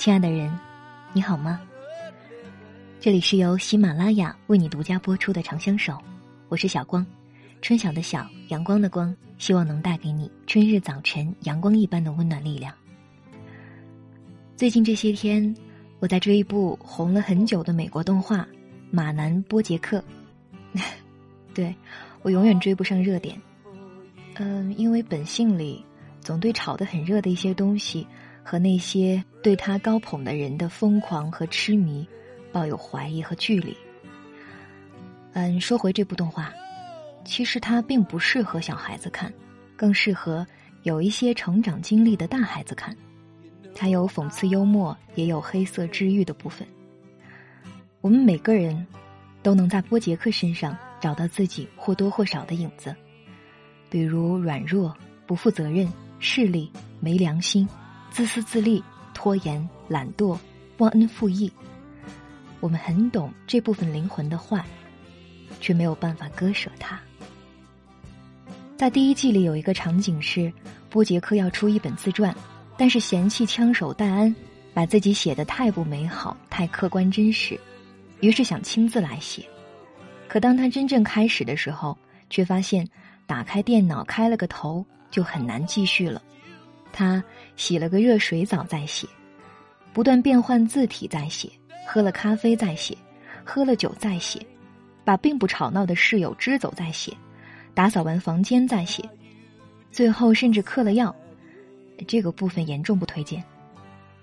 亲爱的人，你好吗？这里是由喜马拉雅为你独家播出的《长相守》，我是小光，春晓的晓，阳光的光，希望能带给你春日早晨阳光一般的温暖力量。最近这些天，我在追一部红了很久的美国动画《马南波杰克》，对我永远追不上热点。嗯，因为本性里总对炒得很热的一些东西和那些对他高捧的人的疯狂和痴迷。抱有怀疑和距离。嗯，说回这部动画，其实它并不适合小孩子看，更适合有一些成长经历的大孩子看。它有讽刺幽默，也有黑色治愈的部分。我们每个人都能在波杰克身上找到自己或多或少的影子，比如软弱、不负责任、势利、没良心、自私自利、拖延、懒惰、忘恩负义。我们很懂这部分灵魂的坏，却没有办法割舍它。在第一季里有一个场景是，波杰克要出一本自传，但是嫌弃枪手戴安把自己写的太不美好、太客观真实，于是想亲自来写。可当他真正开始的时候，却发现打开电脑开了个头就很难继续了。他洗了个热水澡再写，不断变换字体再写。喝了咖啡再写，喝了酒再写，把并不吵闹的室友支走再写，打扫完房间再写，最后甚至嗑了药，这个部分严重不推荐，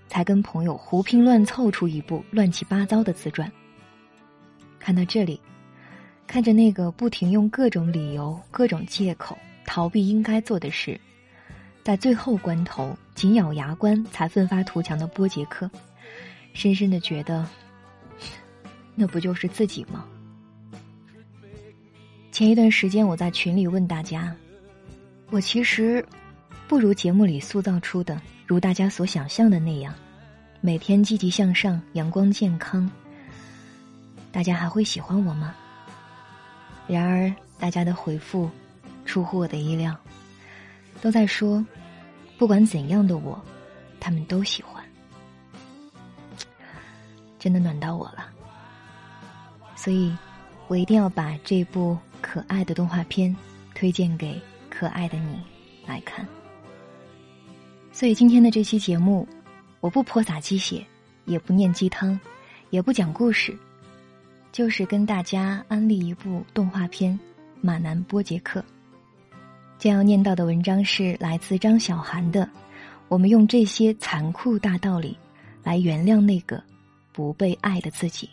才跟朋友胡拼乱凑出一部乱七八糟的自传。看到这里，看着那个不停用各种理由、各种借口逃避应该做的事，在最后关头紧咬牙关才奋发图强的波杰克。深深的觉得，那不就是自己吗？前一段时间我在群里问大家，我其实不如节目里塑造出的，如大家所想象的那样，每天积极向上、阳光健康。大家还会喜欢我吗？然而大家的回复出乎我的意料，都在说，不管怎样的我，他们都喜欢。真的暖到我了，所以，我一定要把这部可爱的动画片推荐给可爱的你来看。所以今天的这期节目，我不泼洒鸡血，也不念鸡汤，也不讲故事，就是跟大家安利一部动画片《马南波杰克》。将要念到的文章是来自张小涵的，《我们用这些残酷大道理来原谅那个》。不被爱的自己，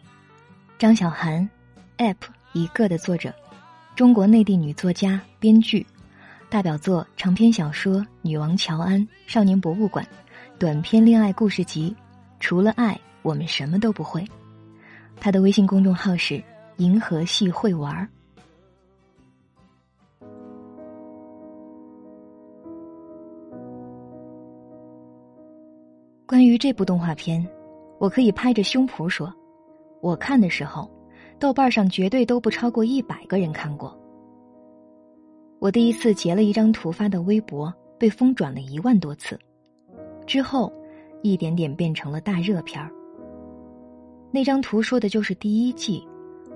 张小涵，app 一个的作者，中国内地女作家、编剧，代表作长篇小说《女王乔安》《少年博物馆》，短篇恋爱故事集《除了爱，我们什么都不会》。他的微信公众号是“银河系会玩儿关于这部动画片。我可以拍着胸脯说，我看的时候，豆瓣上绝对都不超过一百个人看过。我第一次截了一张图发的微博，被疯转了一万多次，之后，一点点变成了大热片儿。那张图说的就是第一季，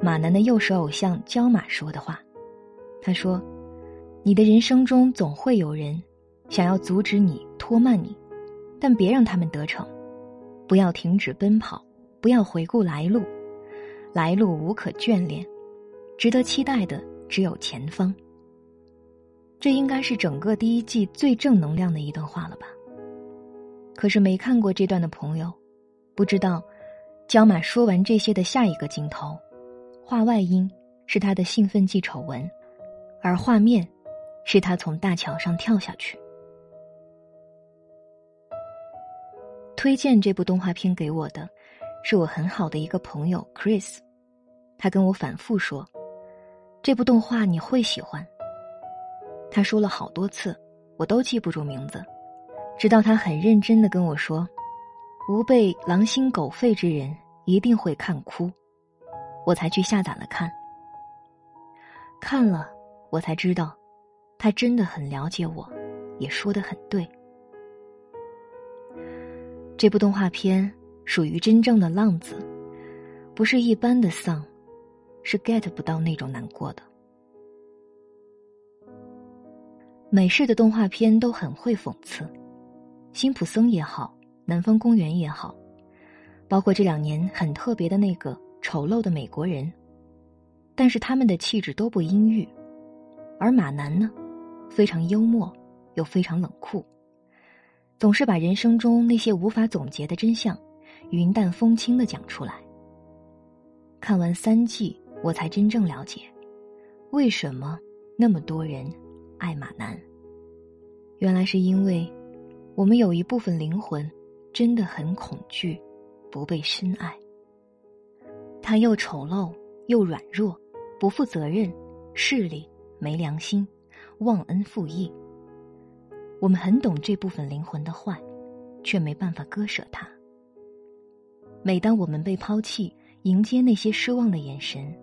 马南的幼时偶像焦马说的话。他说：“你的人生中总会有人，想要阻止你、拖慢你，但别让他们得逞。”不要停止奔跑，不要回顾来路，来路无可眷恋，值得期待的只有前方。这应该是整个第一季最正能量的一段话了吧？可是没看过这段的朋友，不知道，焦马说完这些的下一个镜头，画外音是他的兴奋剂丑闻，而画面，是他从大桥上跳下去。推荐这部动画片给我的，是我很好的一个朋友 Chris，他跟我反复说，这部动画你会喜欢。他说了好多次，我都记不住名字，直到他很认真的跟我说，吾辈狼心狗肺之人一定会看哭，我才去下载了看。看了，我才知道，他真的很了解我，也说的很对。这部动画片属于真正的浪子，不是一般的丧，是 get 不到那种难过的。美式的动画片都很会讽刺，辛普森也好，南方公园也好，包括这两年很特别的那个丑陋的美国人，但是他们的气质都不阴郁，而马南呢，非常幽默，又非常冷酷。总是把人生中那些无法总结的真相，云淡风轻的讲出来。看完三季，我才真正了解，为什么那么多人爱马南。原来是因为，我们有一部分灵魂，真的很恐惧，不被深爱。他又丑陋又软弱，不负责任，势利没良心，忘恩负义。我们很懂这部分灵魂的坏，却没办法割舍它。每当我们被抛弃，迎接那些失望的眼神，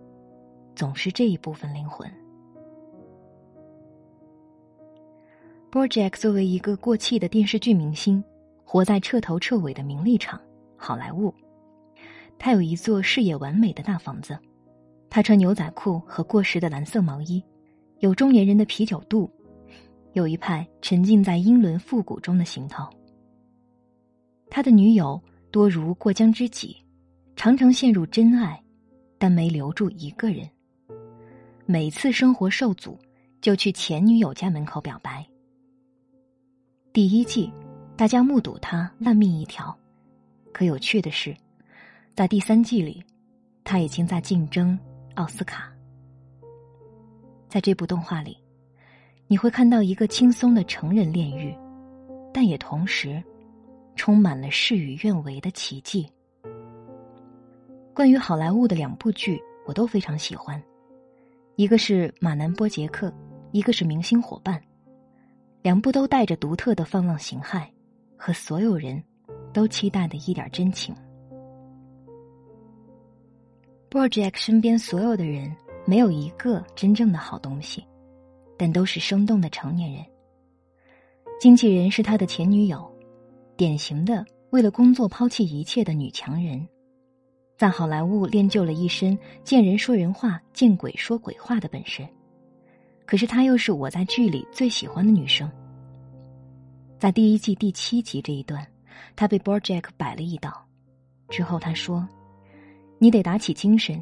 总是这一部分灵魂。BoJack 作为一个过气的电视剧明星，活在彻头彻尾的名利场——好莱坞。他有一座视野完美的大房子，他穿牛仔裤和过时的蓝色毛衣，有中年人的啤酒肚。有一派沉浸在英伦复古中的行头。他的女友多如过江之鲫，常常陷入真爱，但没留住一个人。每次生活受阻，就去前女友家门口表白。第一季，大家目睹他烂命一条，可有趣的是，在第三季里，他已经在竞争奥斯卡。在这部动画里。你会看到一个轻松的成人炼狱，但也同时充满了事与愿违的奇迹。关于好莱坞的两部剧，我都非常喜欢，一个是《马南波杰克》，一个是《明星伙伴》，两部都带着独特的放浪形骸和所有人都期待的一点真情。BoJack 身边所有的人没有一个真正的好东西。但都是生动的成年人。经纪人是他的前女友，典型的为了工作抛弃一切的女强人，在好莱坞练就了一身见人说人话、见鬼说鬼话的本事。可是她又是我在剧里最喜欢的女生。在第一季第七集这一段，她被 b o r j a c k 摆了一道，之后他说：“你得打起精神，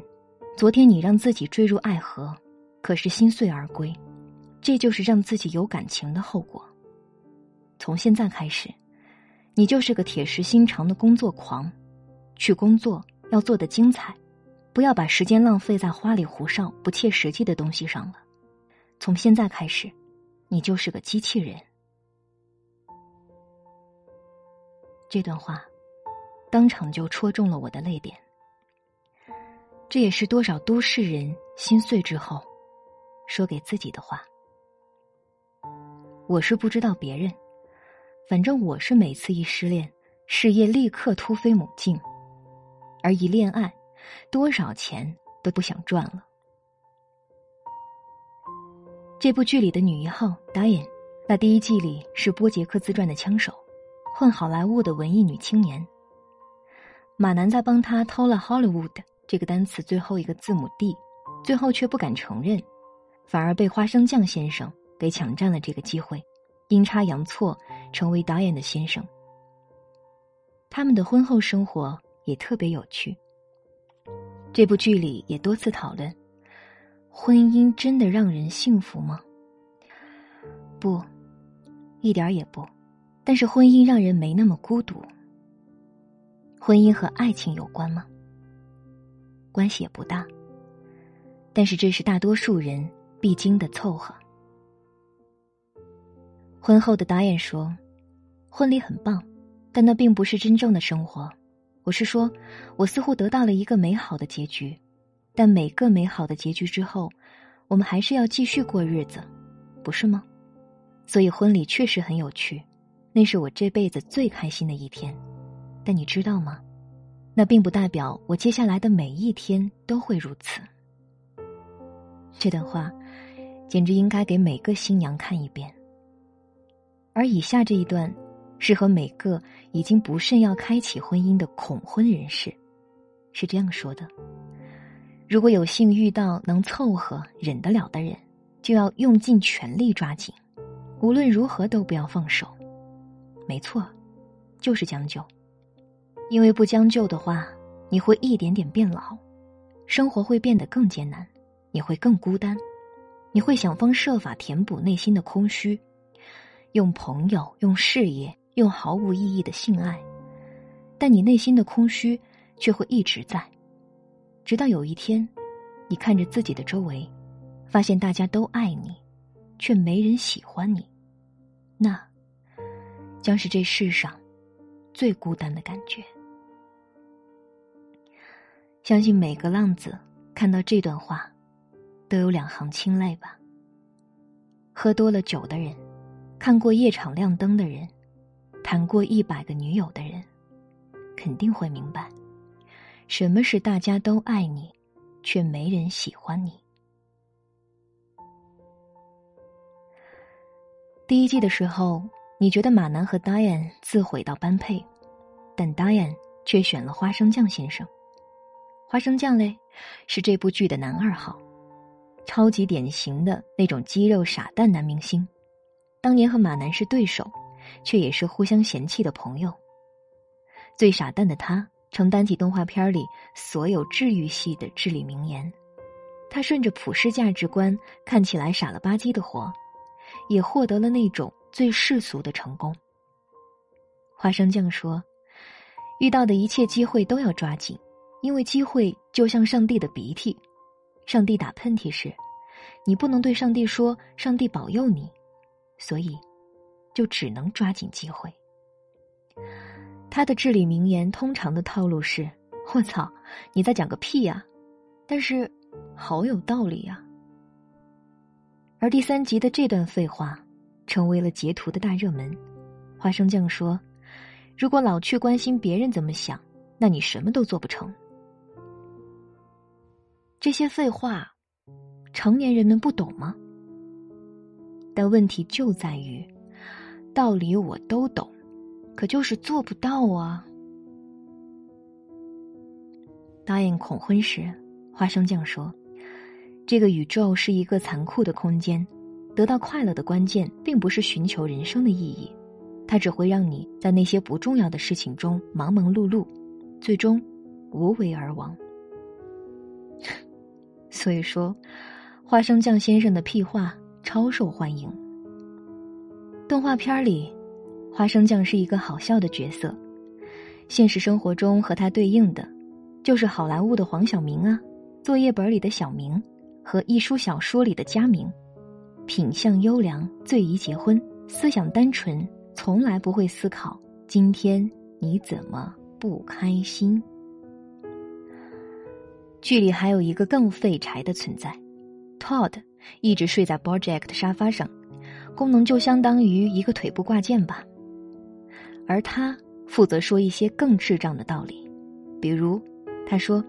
昨天你让自己坠入爱河，可是心碎而归。”这就是让自己有感情的后果。从现在开始，你就是个铁石心肠的工作狂，去工作要做的精彩，不要把时间浪费在花里胡哨、不切实际的东西上了。从现在开始，你就是个机器人。这段话，当场就戳中了我的泪点。这也是多少都市人心碎之后，说给自己的话。我是不知道别人，反正我是每次一失恋，事业立刻突飞猛进，而一恋爱，多少钱都不想赚了。这部剧里的女一号 Diane，在第一季里是波杰克自传的枪手，混好莱坞的文艺女青年。马南在帮他偷了 Hollywood 这个单词最后一个字母 D，最后却不敢承认，反而被花生酱先生。被抢占了这个机会，阴差阳错成为导演的先生。他们的婚后生活也特别有趣。这部剧里也多次讨论：婚姻真的让人幸福吗？不，一点也不。但是婚姻让人没那么孤独。婚姻和爱情有关吗？关系也不大。但是这是大多数人必经的凑合。婚后的导演说：“婚礼很棒，但那并不是真正的生活。我是说，我似乎得到了一个美好的结局，但每个美好的结局之后，我们还是要继续过日子，不是吗？所以婚礼确实很有趣，那是我这辈子最开心的一天。但你知道吗？那并不代表我接下来的每一天都会如此。”这段话，简直应该给每个新娘看一遍。而以下这一段，适合每个已经不慎要开启婚姻的恐婚人士，是这样说的：如果有幸遇到能凑合忍得了的人，就要用尽全力抓紧，无论如何都不要放手。没错，就是将就，因为不将就的话，你会一点点变老，生活会变得更艰难，你会更孤单，你会想方设法填补内心的空虚，用朋友，用事业。用毫无意义的性爱，但你内心的空虚却会一直在，直到有一天，你看着自己的周围，发现大家都爱你，却没人喜欢你，那将是这世上最孤单的感觉。相信每个浪子看到这段话，都有两行清泪吧。喝多了酒的人，看过夜场亮灯的人。谈过一百个女友的人，肯定会明白，什么是大家都爱你，却没人喜欢你。第一季的时候，你觉得马南和 Diane 自毁到般配，但 Diane 却选了花生酱先生。花生酱嘞，是这部剧的男二号，超级典型的那种肌肉傻蛋男明星，当年和马南是对手。却也是互相嫌弃的朋友。最傻蛋的他，承担起动画片里所有治愈系的至理名言。他顺着普世价值观看起来傻了吧唧的活，也获得了那种最世俗的成功。花生酱说：“遇到的一切机会都要抓紧，因为机会就像上帝的鼻涕。上帝打喷嚏时，你不能对上帝说‘上帝保佑你’，所以。”就只能抓紧机会。他的至理名言通常的套路是：“我操，你在讲个屁呀！”但是，好有道理呀。而第三集的这段废话，成为了截图的大热门。花生酱说：“如果老去关心别人怎么想，那你什么都做不成。”这些废话，成年人们不懂吗？但问题就在于。道理我都懂，可就是做不到啊。答应恐婚时，花生酱说：“这个宇宙是一个残酷的空间，得到快乐的关键并不是寻求人生的意义，它只会让你在那些不重要的事情中忙忙碌碌，最终无为而亡。”所以说，花生酱先生的屁话超受欢迎。动画片里，花生酱是一个好笑的角色。现实生活中和他对应的，就是好莱坞的黄晓明啊，作业本里的小明，和一书小说里的佳明。品相优良，最宜结婚，思想单纯，从来不会思考今天你怎么不开心。剧里还有一个更废柴的存在，Todd，一直睡在 BoJack 的沙发上。功能就相当于一个腿部挂件吧，而他负责说一些更智障的道理，比如，他说：“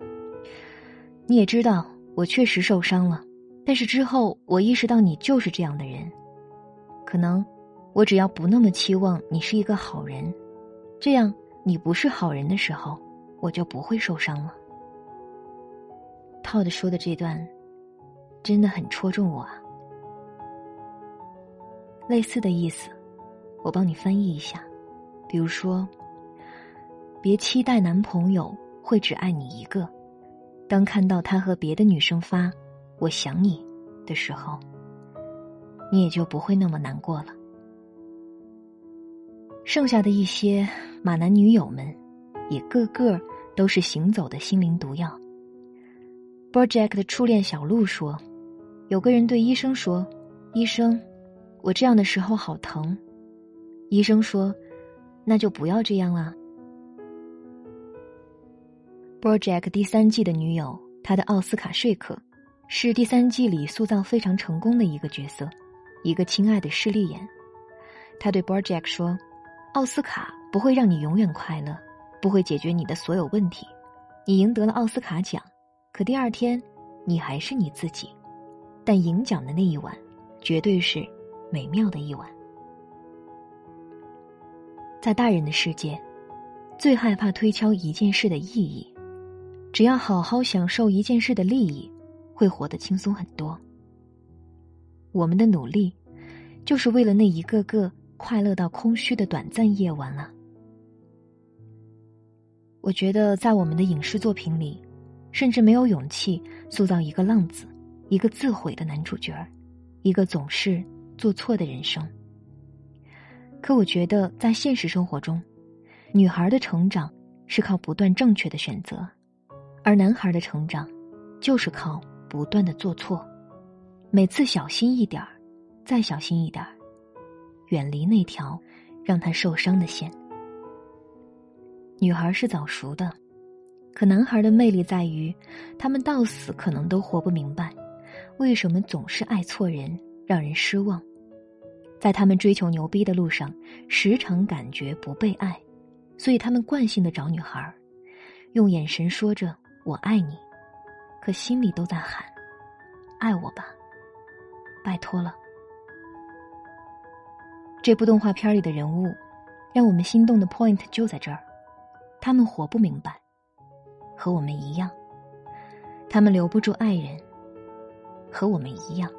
你也知道我确实受伤了，但是之后我意识到你就是这样的人，可能我只要不那么期望你是一个好人，这样你不是好人的时候，我就不会受伤了。” Todd 说的这段，真的很戳中我啊。类似的意思，我帮你翻译一下。比如说，别期待男朋友会只爱你一个。当看到他和别的女生发“我想你”的时候，你也就不会那么难过了。剩下的一些马男女友们，也个个都是行走的心灵毒药。Project 的初恋小鹿说：“有个人对医生说，医生。”我这样的时候好疼，医生说，那就不要这样了。Project 第三季的女友，他的奥斯卡说客，是第三季里塑造非常成功的一个角色，一个亲爱的势利眼。他对 Project 说：“奥斯卡不会让你永远快乐，不会解决你的所有问题。你赢得了奥斯卡奖，可第二天，你还是你自己。但赢奖的那一晚，绝对是。”美妙的一晚。在大人的世界，最害怕推敲一件事的意义。只要好好享受一件事的利益，会活得轻松很多。我们的努力，就是为了那一个个快乐到空虚的短暂夜晚啊！我觉得，在我们的影视作品里，甚至没有勇气塑造一个浪子，一个自毁的男主角一个总是做错的人生。可我觉得，在现实生活中，女孩的成长是靠不断正确的选择。而男孩的成长，就是靠不断的做错，每次小心一点儿，再小心一点儿，远离那条让他受伤的线。女孩是早熟的，可男孩的魅力在于，他们到死可能都活不明白，为什么总是爱错人，让人失望。在他们追求牛逼的路上，时常感觉不被爱，所以他们惯性的找女孩，用眼神说着。我爱你，可心里都在喊：“爱我吧，拜托了。”这部动画片里的人物，让我们心动的 point 就在这儿。他们活不明白，和我们一样；他们留不住爱人，和我们一样；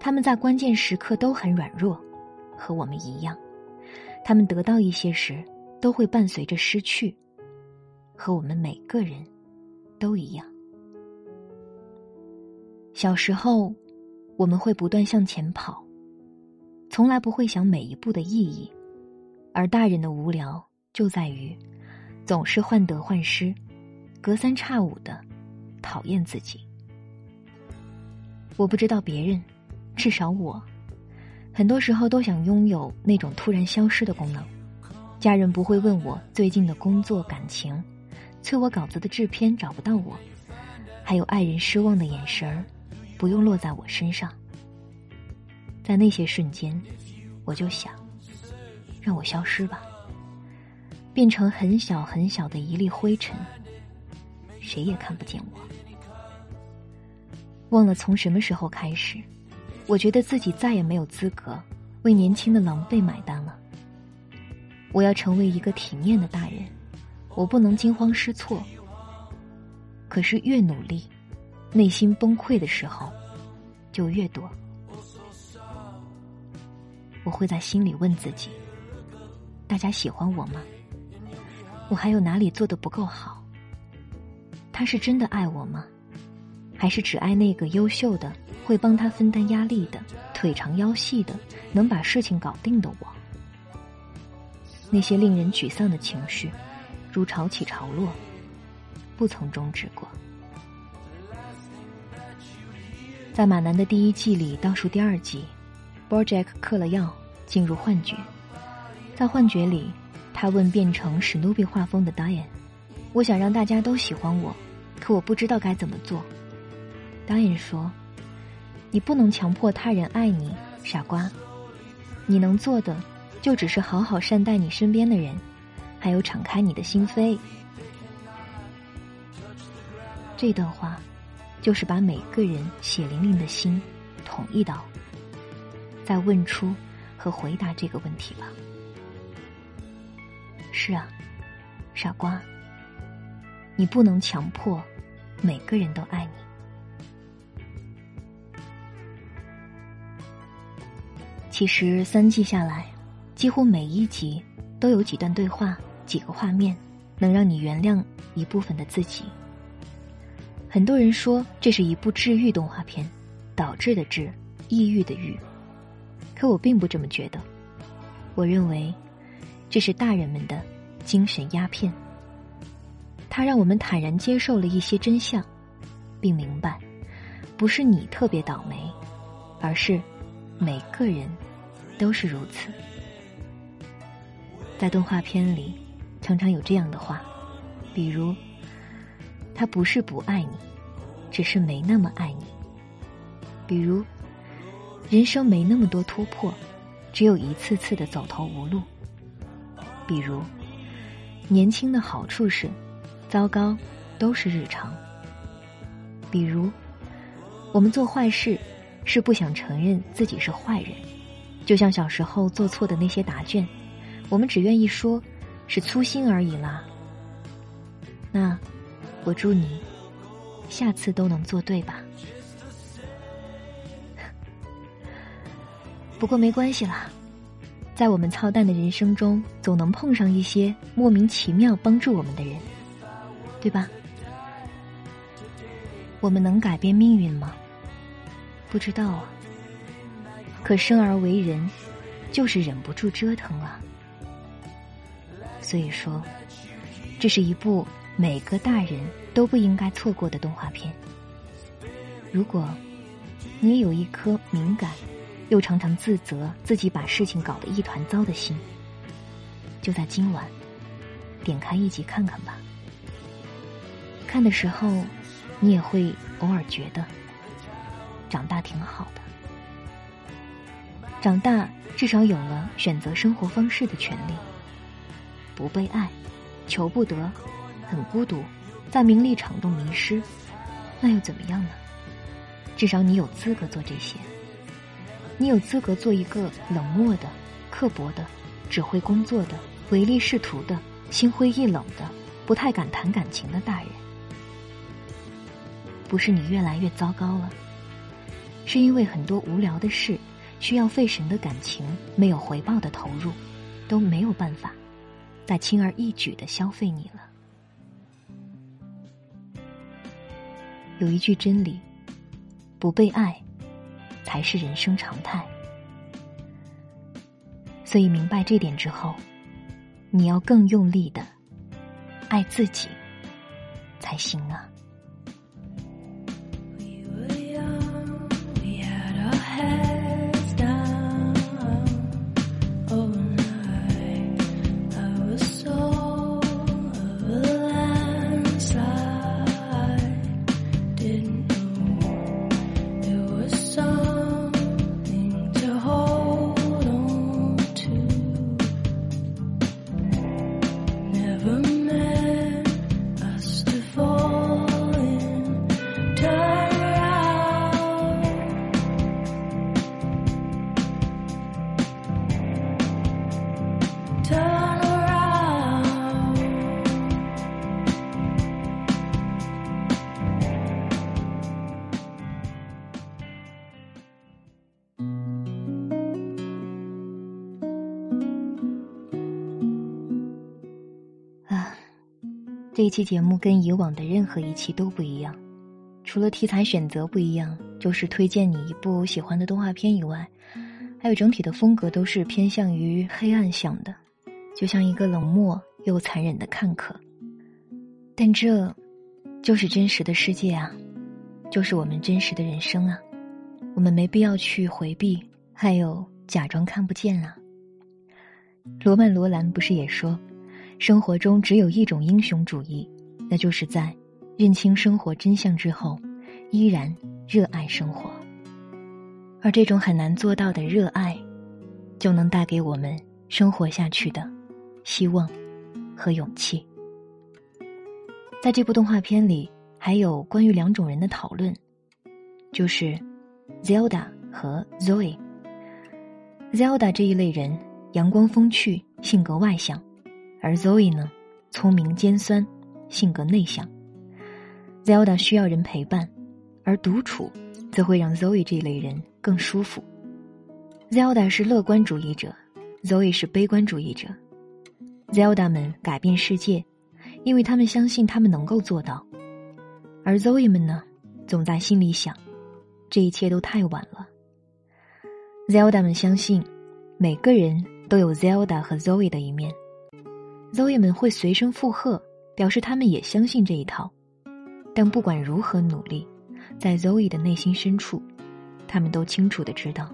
他们在关键时刻都很软弱，和我们一样；他们得到一些时，都会伴随着失去，和我们每个人。都一样。小时候，我们会不断向前跑，从来不会想每一步的意义；而大人的无聊就在于，总是患得患失，隔三差五的讨厌自己。我不知道别人，至少我，很多时候都想拥有那种突然消失的功能，家人不会问我最近的工作感情。催我稿子的制片找不到我，还有爱人失望的眼神儿，不用落在我身上。在那些瞬间，我就想，让我消失吧，变成很小很小的一粒灰尘，谁也看不见我。忘了从什么时候开始，我觉得自己再也没有资格为年轻的狼狈买单了。我要成为一个体面的大人。我不能惊慌失措，可是越努力，内心崩溃的时候就越多。我会在心里问自己：大家喜欢我吗？我还有哪里做的不够好？他是真的爱我吗？还是只爱那个优秀的、会帮他分担压力的、腿长腰细的、能把事情搞定的我？那些令人沮丧的情绪。如潮起潮落，不曾终止过。在马南的第一季里，倒数第二集，Bojack 嗑了药，进入幻觉。在幻觉里，他问变成史努比画风的 Diane：“ 我想让大家都喜欢我，可我不知道该怎么做。答应说：“你不能强迫他人爱你，傻瓜。你能做的，就只是好好善待你身边的人。”还有敞开你的心扉，这段话就是把每个人血淋淋的心捅一刀，再问出和回答这个问题吧。是啊，傻瓜，你不能强迫每个人都爱你。其实三季下来，几乎每一集都有几段对话。几个画面能让你原谅一部分的自己。很多人说这是一部治愈动画片，导致的治，抑郁的郁。可我并不这么觉得。我认为这是大人们的精神鸦片。它让我们坦然接受了一些真相，并明白，不是你特别倒霉，而是每个人都是如此。在动画片里。常常有这样的话，比如，他不是不爱你，只是没那么爱你。比如，人生没那么多突破，只有一次次的走投无路。比如，年轻的好处是，糟糕都是日常。比如，我们做坏事是不想承认自己是坏人，就像小时候做错的那些答卷。我们只愿意说，是粗心而已啦。那，我祝你，下次都能做对吧？不过没关系啦，在我们操蛋的人生中，总能碰上一些莫名其妙帮助我们的人，对吧？我们能改变命运吗？不知道啊。可生而为人，就是忍不住折腾啊。所以说，这是一部每个大人都不应该错过的动画片。如果你也有一颗敏感又常常自责自己把事情搞得一团糟的心，就在今晚点开一集看看吧。看的时候，你也会偶尔觉得长大挺好的。长大至少有了选择生活方式的权利。不被爱，求不得，很孤独，在名利场中迷失，那又怎么样呢？至少你有资格做这些。你有资格做一个冷漠的、刻薄的、只会工作的、唯利是图的、心灰意冷的、不太敢谈感情的大人。不是你越来越糟糕了，是因为很多无聊的事，需要费神的感情，没有回报的投入，都没有办法。再轻而易举的消费你了。有一句真理：不被爱，才是人生常态。所以明白这点之后，你要更用力的爱自己才行啊。这期节目跟以往的任何一期都不一样，除了题材选择不一样，就是推荐你一部喜欢的动画片以外，还有整体的风格都是偏向于黑暗向的，就像一个冷漠又残忍的看客。但这，就是真实的世界啊，就是我们真实的人生啊，我们没必要去回避，还有假装看不见啊。罗曼·罗兰不是也说？生活中只有一种英雄主义，那就是在认清生活真相之后，依然热爱生活。而这种很难做到的热爱，就能带给我们生活下去的希望和勇气。在这部动画片里，还有关于两种人的讨论，就是 Zelda 和 Zoe。Zelda 这一类人阳光风趣，性格外向。而 Zoe 呢，聪明尖酸，性格内向。Zelda 需要人陪伴，而独处则会让 Zoe 这类人更舒服。Zelda 是乐观主义者，Zoe 是悲观主义者。Zelda 们改变世界，因为他们相信他们能够做到；而 Zoe 们呢，总在心里想，这一切都太晚了。Zelda 们相信，每个人都有 Zelda 和 Zoe 的一面。Zoe 们会随声附和，表示他们也相信这一套。但不管如何努力，在 Zoe 的内心深处，他们都清楚的知道，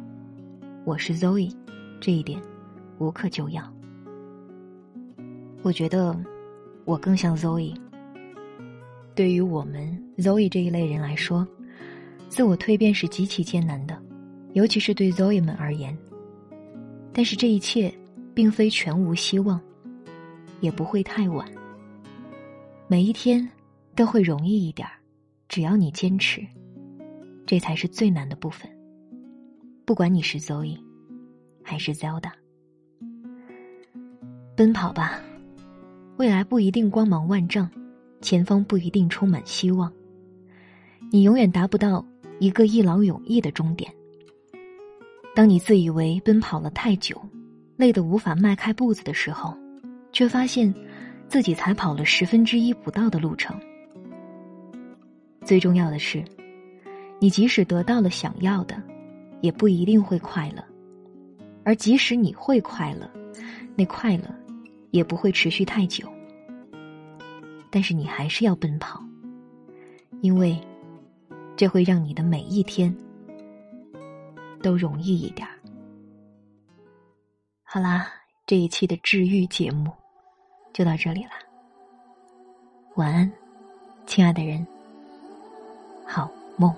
我是 Zoe，这一点无可救药。我觉得我更像 Zoe。对于我们 Zoe 这一类人来说，自我蜕变是极其艰难的，尤其是对 Zoe 们而言。但是这一切并非全无希望。也不会太晚。每一天都会容易一点儿，只要你坚持，这才是最难的部分。不管你是 Zoe，还是 Zelda。奔跑吧，未来不一定光芒万丈，前方不一定充满希望。你永远达不到一个一劳永逸的终点。当你自以为奔跑了太久，累得无法迈开步子的时候，却发现自己才跑了十分之一不到的路程。最重要的是，你即使得到了想要的，也不一定会快乐；而即使你会快乐，那快乐也不会持续太久。但是你还是要奔跑，因为这会让你的每一天都容易一点儿。好啦，这一期的治愈节目就到这里了，晚安，亲爱的人。好梦。